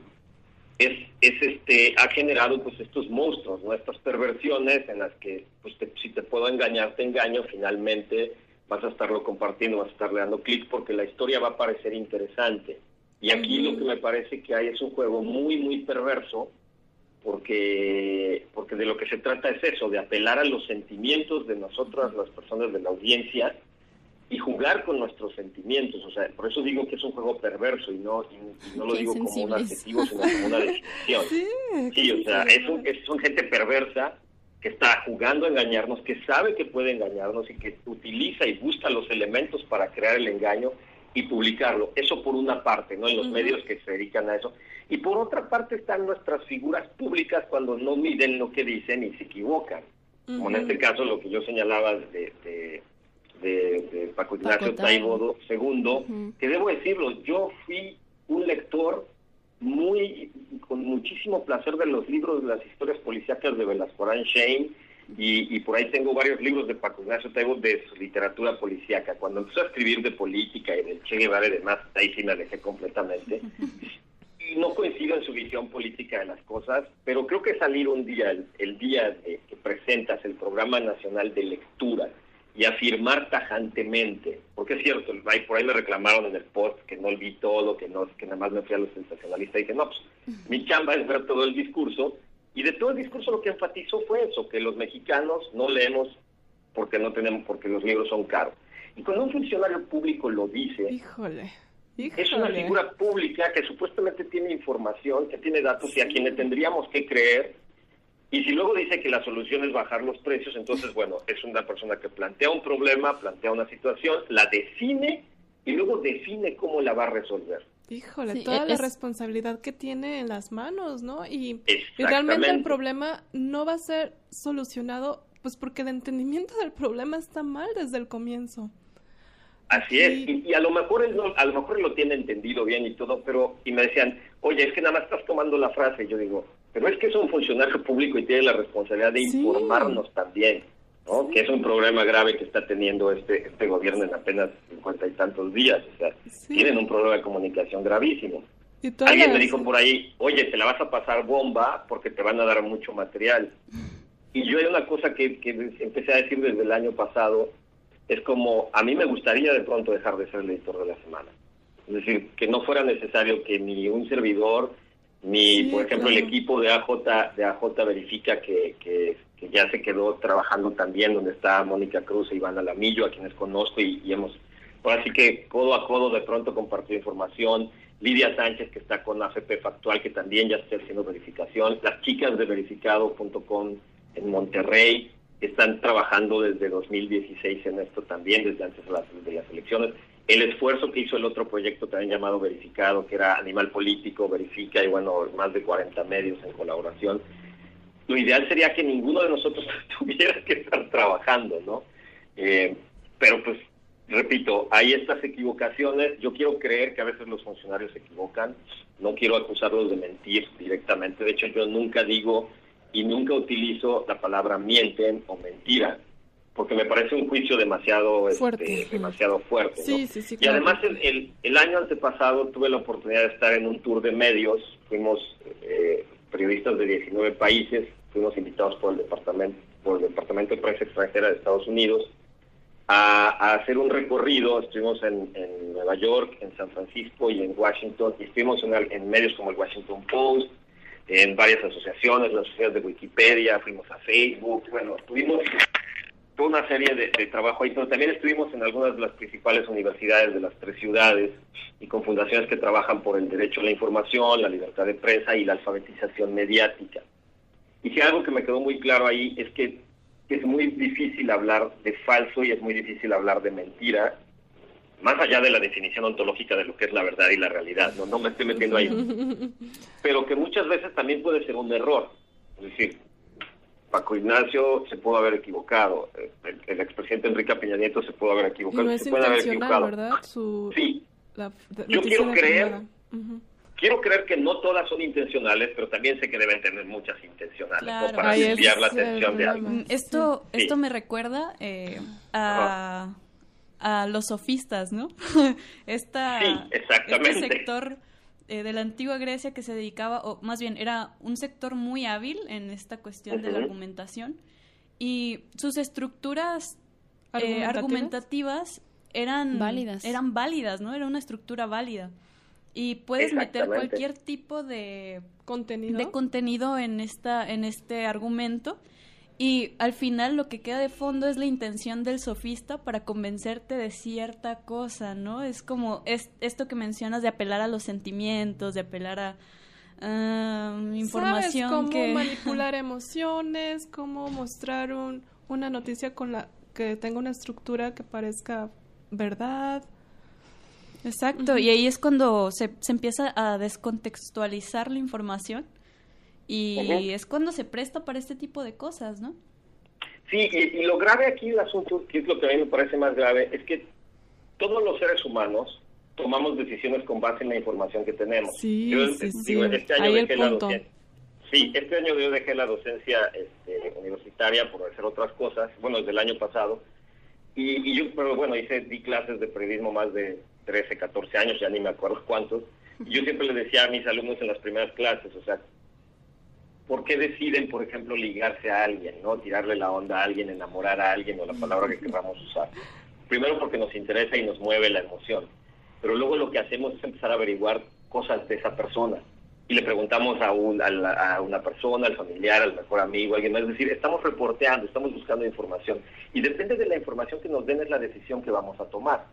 es, es este ha generado pues estos monstruos, ¿no? estas perversiones en las que pues si te puedo engañar te engaño, finalmente vas a estarlo compartiendo, vas a estarle dando clic porque la historia va a parecer interesante y aquí lo que me parece que hay es un juego muy, muy perverso, porque, porque de lo que se trata es eso, de apelar a los sentimientos de nosotras, las personas de la audiencia, y jugar con nuestros sentimientos. O sea, por eso digo que es un juego perverso y no, y, no lo digo como un adjetivo, sino como una definición. sí, o sea, es, un, es son gente perversa que está jugando a engañarnos, que sabe que puede engañarnos y que utiliza y busca los elementos para crear el engaño y publicarlo. Eso por una parte, ¿no? En los medios que se dedican a eso. Y por otra parte están nuestras figuras públicas cuando no miden lo que dicen y se equivocan. Como en este caso lo que yo señalaba de, de, de, Paco Ignacio Taibo II, que debo decirlo, yo fui un lector muy con muchísimo placer de los libros de las historias policíacas de Velascorán Shane y, y, por ahí tengo varios libros de Paco Ignacio Taibo de su literatura policíaca. Cuando empezó a escribir de política y del Che Guevara y demás, ahí sí me alejé completamente. Y no coincido en su visión política de las cosas, pero creo que salir un día, el, día que presentas el Programa Nacional de Lectura, y afirmar tajantemente, porque es cierto, por ahí me reclamaron en el post que no vi todo, que no que nada más me fui a los sensacionalistas y dije, no, pues mi chamba es ver todo el discurso, y de todo el discurso lo que enfatizó fue eso, que los mexicanos no leemos porque no tenemos, porque los libros son caros. Y cuando un funcionario público lo dice, híjole, es una figura pública que supuestamente tiene información, que tiene datos y a quien le tendríamos que creer, y si luego dice que la solución es bajar los precios, entonces, bueno, es una persona que plantea un problema, plantea una situación, la define y luego define cómo la va a resolver. Híjole, toda la responsabilidad que tiene en las manos, ¿no? Y, realmente el problema no va a ser solucionado, pues porque el entendimiento del problema está mal desde el comienzo. Así es, y, a lo mejor él a lo mejor lo tiene entendido bien y todo, pero y me decían, oye, es que nada más estás tomando la frase, y yo digo, pero es que es un funcionario público y tiene la responsabilidad de informarnos también, ¿no? Que es un problema grave que está teniendo este este gobierno en apenas cincuenta y tantos días, o sea, tienen un problema de comunicación gravísimo. Alguien me dijo por ahí, oye, te la vas a pasar bomba porque te van a dar mucho material. Y yo hay una cosa que, que empecé a decir desde el año pasado, es como, a mí me gustaría de pronto dejar de ser el editor de la semana. Es decir, que no fuera necesario que ni un servidor ni, por ejemplo, el equipo de AJ, de AJ verifica que, que, ya se quedó trabajando también, donde está Mónica Cruz e Iván Alamillo, a quienes conozco y, hemos, ahora sí que codo a codo de pronto compartido información. Lidia Sánchez, que está con AFP Factual, que también ya está haciendo verificación. Las chicas de verificado.com en Monterrey están trabajando desde 2016 en esto también, desde antes de las, de las elecciones el esfuerzo que hizo el otro proyecto también llamado Verificado, que era Animal Político, Verifica y bueno, más de 40 medios en colaboración. Lo ideal sería que ninguno de nosotros tuviera que estar trabajando, ¿no? Eh, pero pues, repito, hay estas equivocaciones. Yo quiero creer que a veces los funcionarios se equivocan. No quiero acusarlos de mentir directamente. De hecho, yo nunca digo y nunca utilizo la palabra mienten o mentira porque me parece un juicio demasiado este, fuerte. demasiado fuerte. y además el, el, año antepasado tuve la oportunidad de estar en un tour de medios, fuimos eh, periodistas de 19 países, fuimos invitados por el departamento por el departamento de prensa extranjera de Estados Unidos a, hacer un recorrido. Estuvimos en, Nueva York, en San Francisco y en Washington y estuvimos en, en medios como el Washington Post, en varias asociaciones, las sociedades de Wikipedia, fuimos a Facebook, bueno, estuvimos toda una serie de, trabajo ahí, pero también estuvimos en algunas de las principales universidades de las tres ciudades y con fundaciones que trabajan por el derecho a la información, la libertad de prensa y la alfabetización mediática. Y si algo que me quedó muy claro ahí es que es muy difícil hablar de falso y es muy difícil hablar de mentira, más allá de la definición ontológica de lo que es la verdad y la realidad, no, no me estoy metiendo ahí, pero que muchas veces también puede ser un error. Es decir, Paco Ignacio se pudo haber equivocado, el, expresidente Enrique Peña Nieto se pudo haber equivocado, se puede haber equivocado. ¿verdad? sí, yo quiero creer, quiero creer que no todas son intencionales, pero también sé que deben tener muchas intencionales para desviar la atención de alguien. Esto, esto me recuerda eh, a, a los sofistas, ¿no? Esta, sí, exactamente. Este sector eh, de la antigua Grecia que se dedicaba, o más bien era un sector muy hábil en esta cuestión de la argumentación y sus estructuras eh, ¿Argumentativas? eran válidas. eran válidas, ¿no? Era una estructura válida. Y puedes meter cualquier tipo de contenido de contenido en esta en este argumento Y al final lo que queda de fondo es la intención del sofista para convencerte de cierta cosa, ¿no? Es como es, esto que mencionas de apelar a los sentimientos, de apelar a información ¿Sabes cómo manipular emociones, cómo mostrar un, una noticia con la que tenga una estructura que parezca verdad. Exacto, y ahí es cuando se, se empieza a descontextualizar la información y es cuando se presta para este tipo de cosas, ¿no? Sí, y, lo grave aquí el asunto, que es lo que a mí me parece más grave, es que todos los seres humanos tomamos decisiones con base en la información que tenemos. Sí, sí, sí. Este año dejé la docencia. Sí, este año yo dejé la docencia este, universitaria por hacer otras cosas, bueno, desde el año pasado. Y, y, yo, pero bueno, hice, di clases de periodismo más de 13, 14 años, ya ni me acuerdo cuántos. Y yo siempre le decía a mis alumnos en las primeras clases, o sea, por qué deciden, por ejemplo, ligarse a alguien, ¿no? Tirarle la onda a alguien, enamorar a alguien o la palabra que queramos usar. Primero porque nos interesa y nos mueve la emoción, pero luego lo que hacemos es empezar a averiguar cosas de esa persona y le preguntamos a, un, a, una persona, al familiar, al mejor amigo, a alguien más, es decir, estamos reporteando, estamos buscando información y depende de la información que nos den es la decisión que vamos a tomar.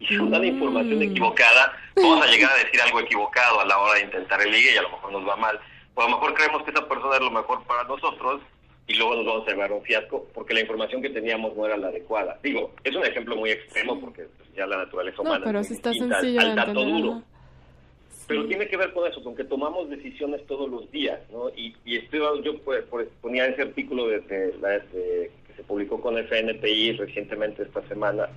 Y si nos dan información mm. equivocada, vamos a llegar a decir algo equivocado a la hora de intentar el ligue y a lo mejor nos va mal o a lo mejor creemos que esa persona es lo mejor para nosotros y luego nos vamos a llevar un fiasco porque la información que teníamos no era la adecuada. Digo, es un ejemplo muy extremo porque ya la naturaleza humana no, pero es si está sencillo al, dato duro. Pero tiene que ver con eso, con que tomamos decisiones todos los días, ¿no? Y, y estoy, yo pues, ponía ese artículo de, que se publicó con FNPI recientemente esta semana,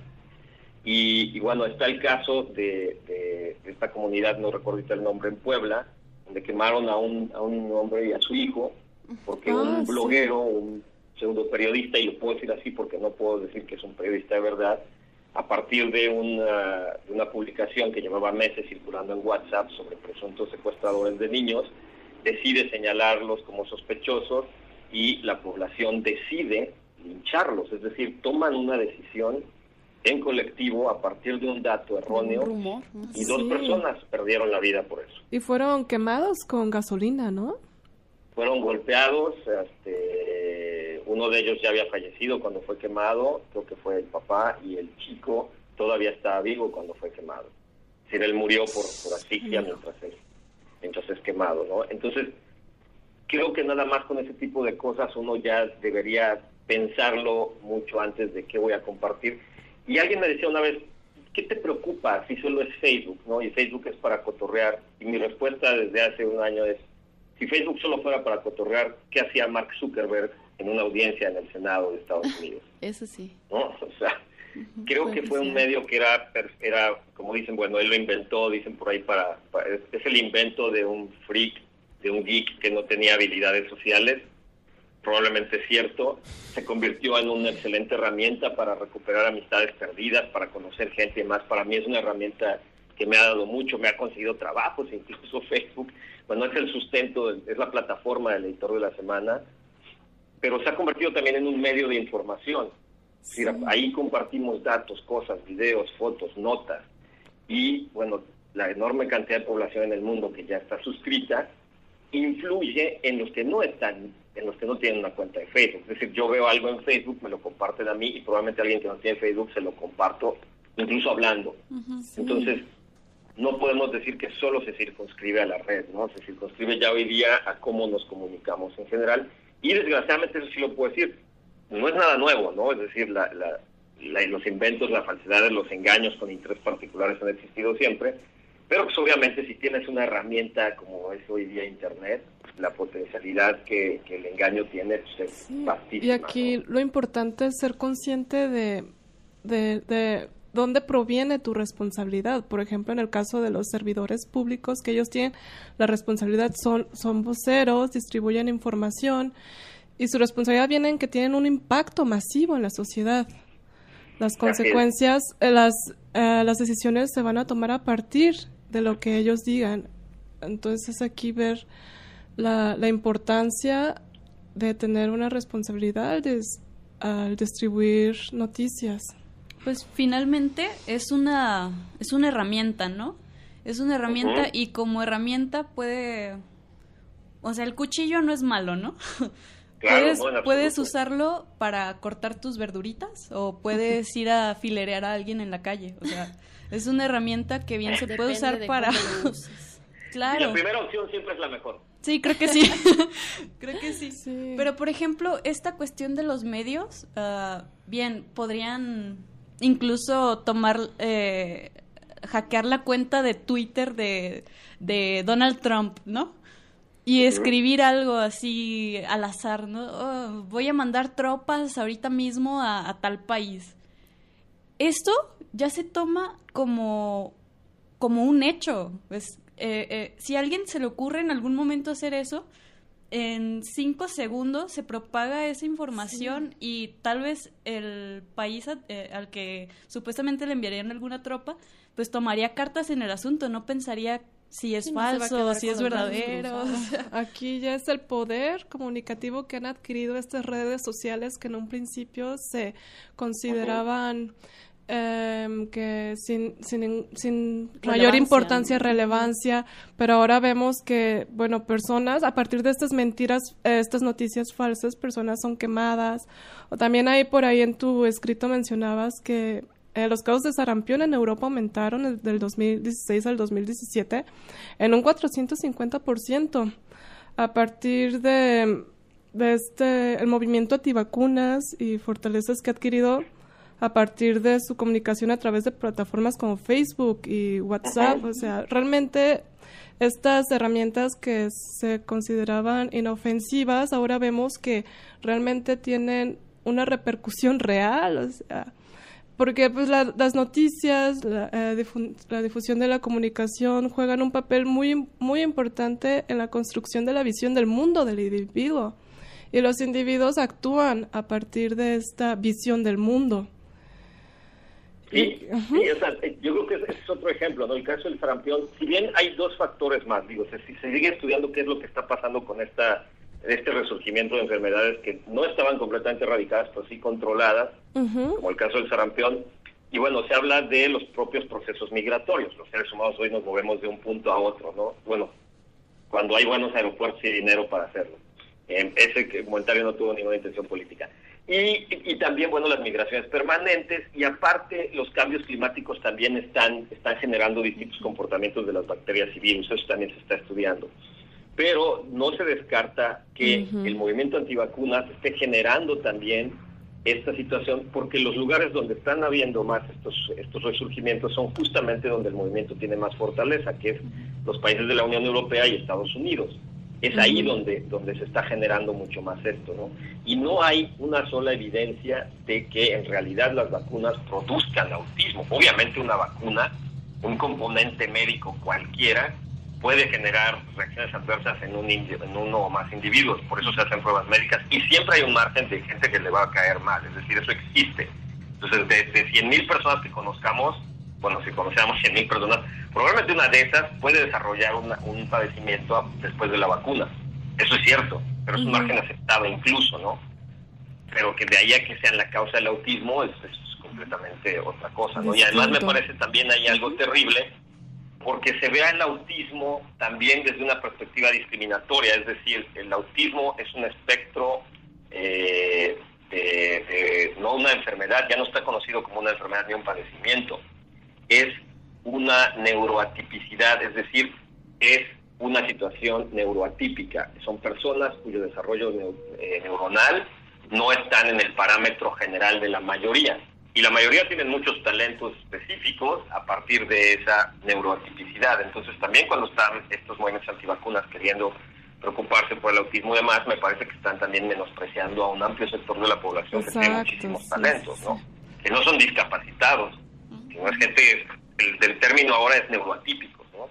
y, bueno, está el caso de, de, esta comunidad, no recuerdo el nombre, en Puebla, donde quemaron a un, a un hombre y a su hijo, porque un ah, bloguero, un pseudo periodista, y lo puedo decir así porque no puedo decir que es un periodista de verdad, a partir de una, de una publicación que llevaba meses circulando en WhatsApp sobre presuntos secuestradores de niños, decide señalarlos como sospechosos y la población decide lincharlos, es decir, toman una decisión en colectivo a partir de un dato erróneo y dos personas perdieron la vida por eso. Y fueron quemados con gasolina, ¿no? Fueron golpeados, este, uno de ellos ya había fallecido cuando fue quemado, creo que fue el papá, y el chico todavía estaba vivo cuando fue quemado. Es decir, él murió por, por asfixia mientras, mientras es quemado, ¿no? Entonces, creo que nada más con ese tipo de cosas uno ya debería pensarlo mucho antes de qué voy a compartir y alguien me decía una vez, ¿qué te preocupa si solo es Facebook? ¿no? Y Facebook es para cotorrear. Y mi respuesta desde hace un año es, si Facebook solo fuera para cotorrear, ¿qué hacía Mark Zuckerberg en una audiencia en el Senado de Estados Unidos? Eso sí. ¿No? O sea, creo que fue un medio que era, era, como dicen, bueno, él lo inventó, dicen por ahí, para es el invento de un freak, de un geek que no tenía habilidades sociales probablemente cierto, se convirtió en una excelente herramienta para recuperar amistades perdidas, para conocer gente más. Para mí es una herramienta que me ha dado mucho, me ha conseguido trabajos, incluso Facebook. Bueno, es el sustento, es la plataforma del editor de la semana, pero se ha convertido también en un medio de información. ahí compartimos datos, cosas, videos, fotos, notas. Y bueno, la enorme cantidad de población en el mundo que ya está suscrita influye en los que no están en los que no tienen una cuenta de Facebook. Es decir, yo veo algo en Facebook, me lo comparten a mí y probablemente alguien que no tiene Facebook se lo comparto, incluso hablando. Entonces, no podemos decir que solo se circunscribe a la red, ¿no? Se circunscribe ya hoy día a cómo nos comunicamos en general. Y desgraciadamente eso sí lo puedo decir, no es nada nuevo, ¿no? Es decir, la, la, los inventos, las falsedades, los engaños con interés particulares han existido siempre, pero pues obviamente si tienes una herramienta como es hoy día Internet, la potencialidad que, el engaño tiene pues, es Y aquí lo importante es ser consciente de, de, dónde proviene tu responsabilidad. Por ejemplo, en el caso de los servidores públicos, que ellos tienen la responsabilidad, son, son voceros, distribuyen información y su responsabilidad viene en que tienen un impacto masivo en la sociedad. Las consecuencias, eh, las, eh, las decisiones se van a tomar a partir de lo que ellos digan. Entonces aquí ver la, la importancia de tener una responsabilidad al, distribuir noticias. Pues finalmente es una, es una herramienta, ¿no? Es una herramienta y como herramienta puede... O sea, el cuchillo no es malo, ¿no? puedes, puedes usarlo para cortar tus verduritas o puedes ir a filerear a alguien en la calle. O sea, es una herramienta que bien se puede usar para... claro. Y la primera opción siempre es la mejor. Sí, creo que sí. creo que sí. Pero, por ejemplo, esta cuestión de los medios, ah, bien, podrían incluso tomar, eh, hackear la cuenta de Twitter de, de Donald Trump, ¿no? Y escribir algo así al azar, ¿no? Oh, voy a mandar tropas ahorita mismo a, tal país. Esto ya se toma como, como un hecho. Pues, eh, eh, si a alguien se le ocurre en algún momento hacer eso, en cinco segundos se propaga esa información y tal vez el país eh, al que supuestamente le enviarían alguna tropa, pues tomaría cartas en el asunto, no pensaría si es falso, si es verdadero. Aquí ya es el poder comunicativo que han adquirido estas redes sociales que en un principio se consideraban em, que sin, sin, sin mayor importancia, relevancia, pero ahora vemos que, bueno, personas, a partir de estas mentiras, eh, estas noticias falsas, personas son quemadas. O también ahí por ahí en tu escrito mencionabas que eh, los casos de sarampión en Europa aumentaron del 2016 al 2017 en un 450%. A partir de, de este, el movimiento antivacunas y fortalezas que ha adquirido a partir de su comunicación a través de plataformas como Facebook y WhatsApp. O sea, realmente estas herramientas que se consideraban inofensivas, ahora vemos que realmente tienen una repercusión real. O sea, porque pues las noticias, eh, la, difusión de la comunicación juegan un papel muy, muy importante en la construcción de la visión del mundo del individuo. Y los individuos actúan a partir de esta visión del mundo. Sí, yo creo que es, otro ejemplo, ¿no? El caso del sarampión, si bien hay dos factores más, digo, si se sigue estudiando qué es lo que está pasando con esta este resurgimiento de enfermedades que no estaban completamente erradicadas, pero sí controladas, como el caso del sarampión. Y bueno, se habla de los propios procesos migratorios. Los seres humanos hoy nos movemos de un punto a otro, ¿no? Bueno, cuando hay buenos aeropuertos y dinero para hacerlo. ese comentario no tuvo ninguna intención política. Y, y, también, bueno, las migraciones permanentes y aparte los cambios climáticos también están, están generando distintos comportamientos de las bacterias y virus, eso también se está estudiando pero no se descarta que el movimiento antivacunas esté generando también esta situación porque los lugares donde están habiendo más estos, estos resurgimientos son justamente donde el movimiento tiene más fortaleza, que es los países de la Unión Europea y Estados Unidos. Es ahí donde, donde se está generando mucho más esto, ¿no? Y no hay una sola evidencia de que en realidad las vacunas produzcan autismo. Obviamente una vacuna, un componente médico cualquiera, puede generar reacciones adversas en, un en uno o más individuos, por eso se hacen pruebas médicas y siempre hay un margen de gente que le va a caer mal, es decir, eso existe. Entonces, de, de 100.000 personas que conozcamos, bueno, si conocemos 100.000 personas, probablemente una de esas puede desarrollar un padecimiento después de la vacuna. Eso es cierto, pero es un margen aceptable incluso, ¿no? Pero que de ahí a que sea la causa del autismo es, es completamente otra cosa, ¿no? Y además me parece también hay algo terrible porque se vea el autismo también desde una perspectiva discriminatoria, es decir, el autismo es un espectro eh, de, no una enfermedad, ya no está conocido como una enfermedad ni un padecimiento, es una neuroatipicidad, es decir, es una situación neuroatípica. Son personas cuyo desarrollo eh, neuronal no están en el parámetro general de la mayoría y la mayoría tienen muchos talentos específicos a partir de esa neuroatipicidad. Entonces también cuando están estos movimientos antivacunas queriendo preocuparse por el autismo y demás, me parece que están también menospreciando a un amplio sector de la población que tiene muchísimos talentos, ¿no? Que no son discapacitados, es gente, el, término ahora es neuroatípico, ¿no?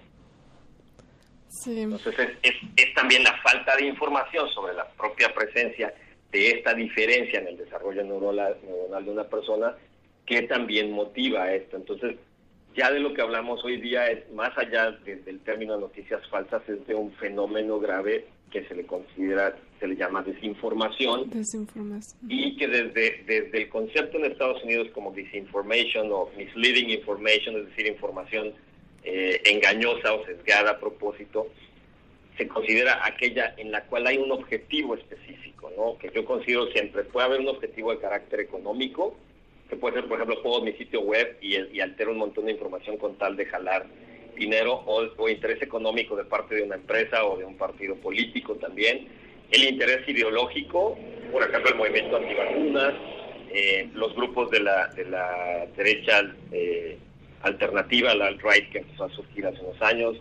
Entonces es, es, es también la falta de información sobre la propia presencia de esta diferencia en el desarrollo neuronal, neuronal de una persona que también motiva esto. Entonces, ya de lo que hablamos hoy día es más allá del término de noticias falsas, es de un fenómeno grave que se le considera, se le llama desinformación. Desinformación. Y que desde, desde el concepto en Estados Unidos como disinformation o misleading information, es decir, información eh, engañosa o sesgada a propósito, se considera aquella en la cual hay un objetivo específico, ¿no? Que yo considero siempre puede haber un objetivo de carácter económico, que puede ser, por ejemplo, puedo mi sitio web y, y altero un montón de información con tal de jalar dinero o, interés económico de parte de una empresa o de un partido político también. El interés ideológico, por ejemplo, el movimiento antivacunas, eh, los grupos de la, de la derecha eh, alternativa, la alt-right que empezó a surgir hace unos años,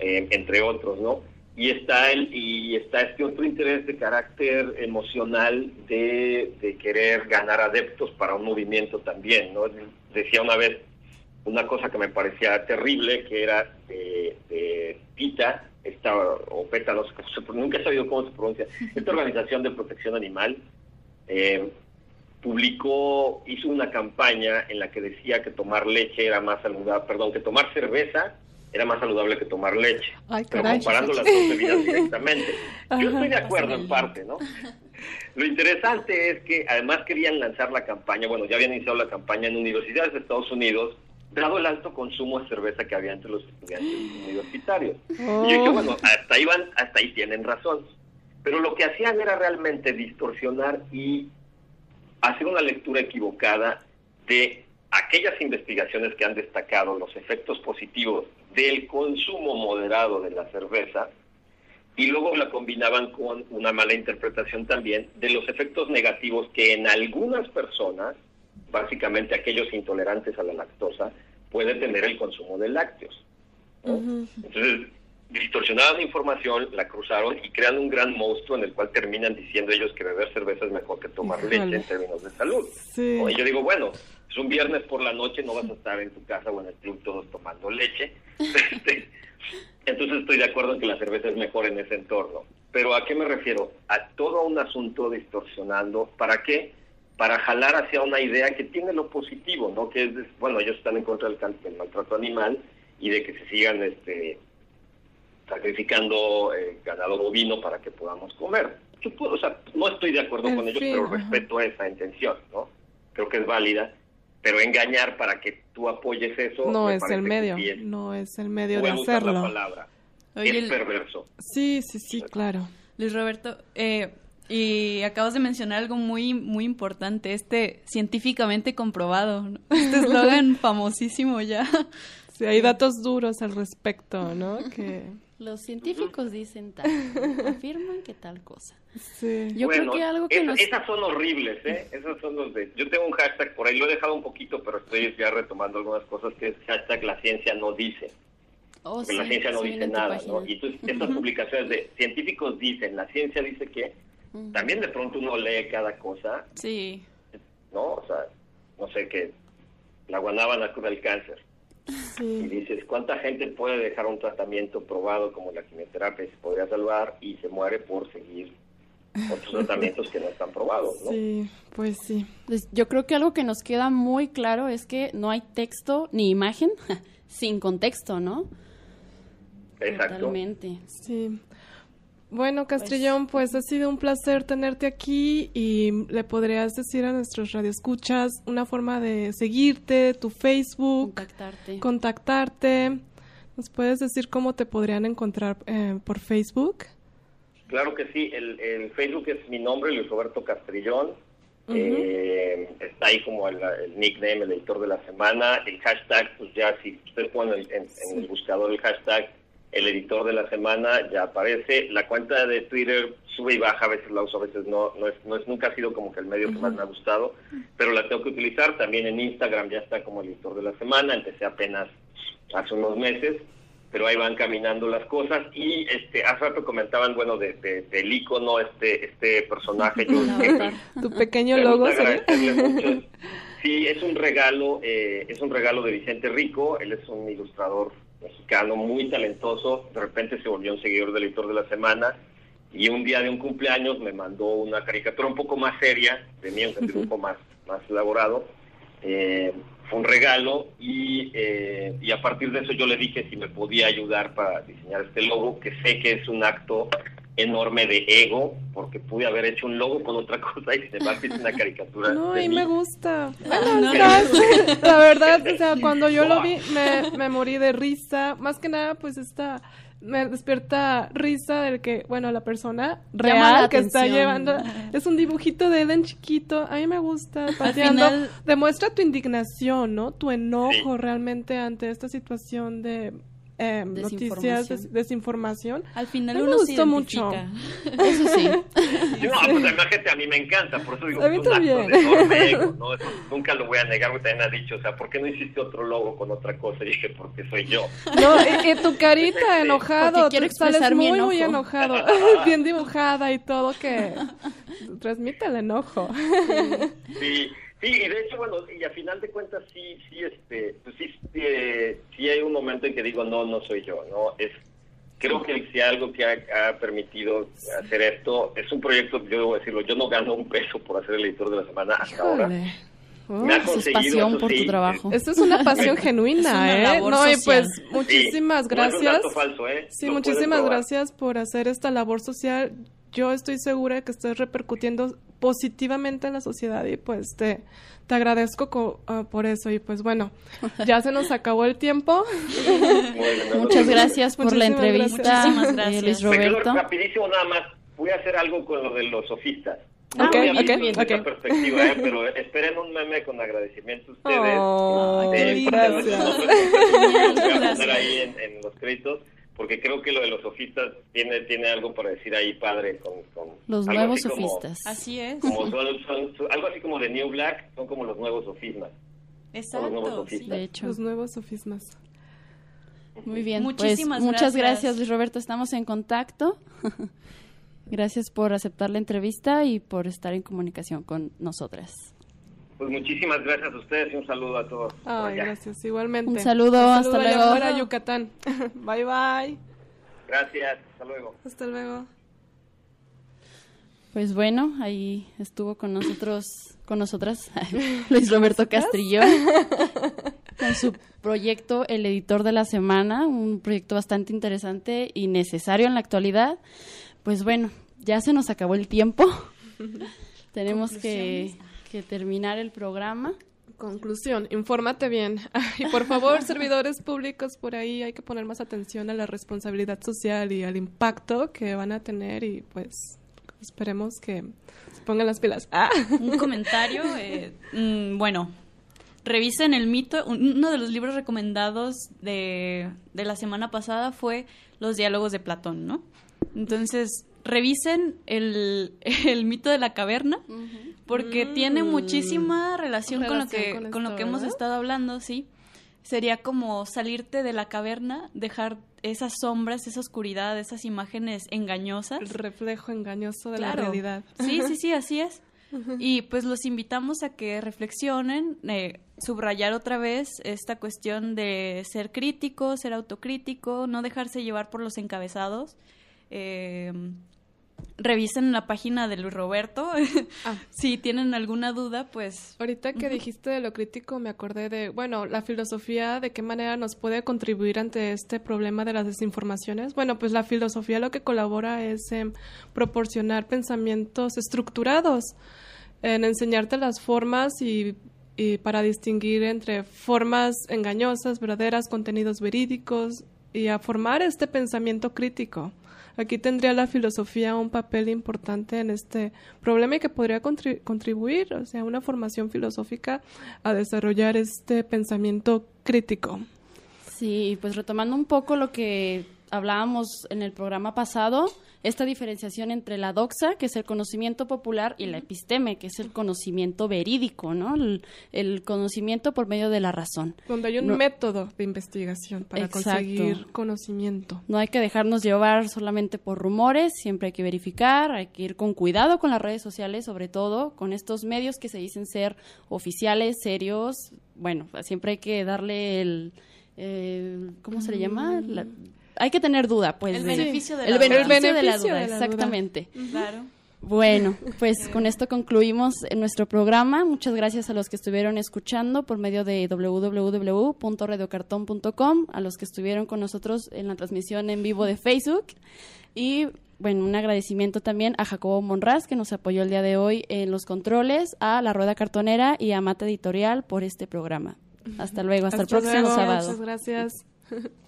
eh, entre otros, ¿no? Y está, el, y está este otro interés de carácter emocional de, de querer ganar adeptos para un movimiento también, ¿no? Decía una vez una cosa que me parecía terrible, que era de, de PITA, esta, o sé, nunca he sabido cómo se pronuncia, esta organización de protección animal, eh, publicó, hizo una campaña en la que decía que tomar leche era más saludable, perdón, que tomar cerveza era más saludable que tomar leche, pero comparando las dos bebidas directamente. Yo estoy de acuerdo en parte, ¿no? Lo interesante es que además querían lanzar la campaña, bueno, ya habían iniciado la campaña en universidades de Estados Unidos, dado el alto consumo de cerveza que había entre los estudiantes universitarios. Y yo dije, bueno, hasta ahí, van, hasta ahí tienen razón. Pero lo que hacían era realmente distorsionar y hacer una lectura equivocada de aquellas investigaciones que han destacado los efectos positivos del consumo moderado de la cerveza y luego la combinaban con una mala interpretación también de los efectos negativos que en algunas personas, básicamente aquellos intolerantes a la lactosa, puede tener el consumo de lácteos. Entonces, distorsionaban la información, la cruzaron y crean un gran monstruo en el cual terminan diciendo ellos que beber cerveza es mejor que tomar leche en términos de salud. Y yo digo, bueno, es un viernes por la noche, no vas a estar en tu casa o en el club todos tomando leche. Este, entonces estoy de acuerdo en que la cerveza es mejor en ese entorno. Pero ¿a qué me refiero? A todo un asunto distorsionando. ¿Para qué? Para jalar hacia una idea que tiene lo positivo, ¿no? Que es, bueno, ellos están en contra del, del maltrato animal y de que se sigan este, sacrificando eh, ganado bovino para que podamos comer. Yo puedo, o sea, no estoy de acuerdo con ellos, pero respeto esa intención, ¿no? Creo que es válida, pero engañar para que tú apoyes eso no es el medio, no es el medio de hacerlo. La palabra. es perverso. Sí, sí, sí, claro. Luis Roberto, eh, y acabas de mencionar algo muy, muy importante, este científicamente comprobado, este eslogan famosísimo ya. Sí, hay datos duros al respecto, ¿no? Que los científicos dicen tal, afirman que tal cosa. Sí. Yo creo que algo que nos... Esas son horribles, ¿eh? Esas son los de... Yo tengo un hashtag por ahí, lo he dejado un poquito, pero estoy ya retomando algunas cosas, que es hashtag la ciencia no dice. Oh, la ciencia no dice nada, ¿no? Y entonces estas publicaciones de científicos dicen, la ciencia dice que, también de pronto uno lee cada cosa. Sí. ¿No? O sea, no sé, qué la guanábana cura el cáncer y dices, ¿cuánta gente puede dejar un tratamiento probado como la quimioterapia y se podría salvar y se muere por seguir otros tratamientos que no están probados, ¿no? Sí, pues sí. Pues yo creo que algo que nos queda muy claro es que no hay texto ni imagen sin contexto, ¿no? Exacto. Totalmente. Sí. Bueno, Castrillón, pues, ha sido un placer tenerte aquí y le podrías decir a nuestros radioescuchas una forma de seguirte, tu Facebook, contactarte. contactarte. ¿Nos puedes decir cómo te podrían encontrar eh, por Facebook? Claro que sí, el, Facebook es mi nombre, Luis Roberto Castrillón. Eh, está ahí como el, nickname, el editor de la semana. El hashtag, pues ya si usted pone en, en el buscador el hashtag el editor de la semana ya aparece. La cuenta de Twitter sube y baja, a veces la uso, a veces no, no es, no es nunca ha sido como que el medio que más me ha gustado, pero la tengo que utilizar. También en Instagram ya está como el editor de la semana, empecé apenas hace unos meses, pero ahí van caminando las cosas. Y este hace rato comentaban, bueno, de, del icono, este, este personaje. tu pequeño logo. Sí, es un regalo, eh, es un regalo de Vicente Rico, él es un ilustrador mexicano muy talentoso, de repente se volvió un seguidor del editor de la semana y un día de un cumpleaños me mandó una caricatura un poco más seria, tenía un sentido un poco más, más elaborado, eh, fue un regalo y, eh, y a partir de eso yo le dije si me podía ayudar para diseñar este logo, que sé que es un acto enorme de ego, porque pude haber hecho un logo con otra cosa y sin embargo es una caricatura. No, y me gusta. la verdad, o sea, cuando yo lo vi me, me morí de risa. Más que nada, pues esta, me despierta risa del que, bueno, la persona real la que está llevando es un dibujito de Eden chiquito. A mí me gusta. Pateando. final- Demuestra tu indignación, ¿no? Tu enojo Sí. realmente ante esta situación de eh, noticias, des- Desinformación. Al final A mí me se gustó mucho. Eso sí. Sí, no, pues a mí me encanta, por eso digo, A mí es un acto también. de enorme ego, ¿no? Eso nunca lo voy a negar, porque también ha dicho, o sea, ¿por qué no hiciste otro logo con otra cosa? Y dije, porque soy yo. No, y, y tu carita enojado, Porque quiero expresar mi muy, muy enojado, bien dibujada y todo que transmite el enojo. Sí, sí, y de hecho, bueno, y a final de cuentas sí, sí, este, pues sí, eh, sí hay un momento en que digo, no, no soy yo, ¿no? Es, creo que si algo que ha, ha permitido hacer esto, es un proyecto, yo debo decirlo, yo no gano un peso por hacer el editor de la semana hasta ahora. Híjole. Me ha Eso es pasión por sí, tu trabajo. Esto es una pasión Es genuina, una ¿eh? labor No, y social. pues muchísimas Sí, no es un gracias. dato falso, ¿eh? Sí, Lo muchísimas gracias por hacer esta labor social. Yo estoy segura de que estás repercutiendo positivamente en la sociedad y pues te, te agradezco co- ah, por eso. Y pues bueno, ya se nos acabó el tiempo. No, Muchas no, gracias por la entrevista, Muchísimas eh, gracias. Luis Me quedo Roberto. rapidísimo nada más. Voy a hacer algo con lo de los sofistas. Ah, Ok, Voy a ok, verlo desde ok. esa perspectiva, ¿eh? pero esperen un meme con agradecimiento a ustedes. Oh, Eh, gracias. los nombres los voy a Gracias. poner ahí en, en los créditos, porque creo que lo de los sofistas tiene tiene algo para decir ahí padre con, con Los nuevos así como- sofistas. Así es. Como son, son- son- algo así como de New Black, son como los nuevos sofismas. Exacto. nuevos sí. sofistas. De hecho. Los nuevos sofismas. Muy bien. Muchísimas pues, muchas gracias. gracias, Luis Roberto. Estamos en contacto. gracias por aceptar la entrevista y por estar en comunicación con nosotras. Pues muchísimas gracias a ustedes y un saludo a todos. Ay, gracias, igualmente. Un saludo, hasta allá luego. afuera, Yucatán. bye, bye. Gracias, hasta luego. Hasta luego. Pues bueno, ahí estuvo con nosotros, con nosotras, Luis Roberto Castrillón, con su proyecto El Editor de la Semana, un proyecto bastante interesante y necesario en la actualidad. Pues bueno, ya se nos acabó el tiempo. Tenemos que, que terminar el programa. Conclusión, infórmate bien. Y por favor, servidores públicos por ahí, hay que poner más atención a la responsabilidad social y al impacto que van a tener y pues esperemos que se pongan las pilas. Ah. Un comentario. eh, mm, bueno, revisen el mito. Un- Uno de los libros recomendados de, de la semana pasada fue Los diálogos de Platón, ¿no? Entonces, revisen el, el mito de la caverna porque tiene muchísima relación, con lo Mm. Que, con con lo que hemos estado hablando, sí. Sería como salirte de la caverna, dejar esas sombras, esa oscuridad, esas imágenes engañosas. El reflejo engañoso de Claro. la realidad. Sí, sí, sí, así es. Y pues los invitamos a que reflexionen, eh, subrayar otra vez esta cuestión de ser crítico, ser autocrítico, no dejarse llevar por los encabezados. Eh, revisen la página de Luis Roberto. Ah. si tienen alguna duda, pues Ahorita que dijiste de lo crítico, me acordé de, bueno, la filosofía, de qué manera nos puede contribuir ante este problema de las desinformaciones. Bueno, pues la filosofía lo que colabora es en proporcionar pensamientos estructurados, en enseñarte las formas y, y para distinguir entre formas engañosas, verdaderas, contenidos verídicos y a formar este pensamiento crítico. Aquí tendría la filosofía un papel importante en este problema y que podría contri- contribuir, o sea, una formación filosófica a desarrollar este pensamiento crítico. Sí, pues retomando un poco lo que hablábamos en el programa pasado, esta diferenciación entre la doxa, que es el conocimiento popular, y la episteme, que es el conocimiento verídico, ¿no? El, el conocimiento por medio de la razón. Donde hay un No- método de investigación para Exacto. conseguir conocimiento. No hay que dejarnos llevar solamente por rumores, siempre hay que verificar, hay que ir con cuidado con las redes sociales, sobre todo con estos medios que se dicen ser oficiales, serios. Bueno, siempre hay que darle el, el- ¿cómo se le llama? La- hay que tener duda, pues. El de- beneficio de el la beneficio duda. de la El beneficio duda, de la duda. exactamente. claro. Bueno, pues con esto concluimos en nuestro programa. Muchas gracias a los que estuvieron escuchando por medio de www.radiocartón.com, a los que estuvieron con nosotros en la transmisión en vivo de Facebook y bueno, un agradecimiento también a Jacobo Monraz que nos apoyó el día de hoy en los controles, a La Rueda Cartonera y a Mata Editorial por este programa. Hasta luego, hasta, el próximo luego, sábado. Muchas gracias.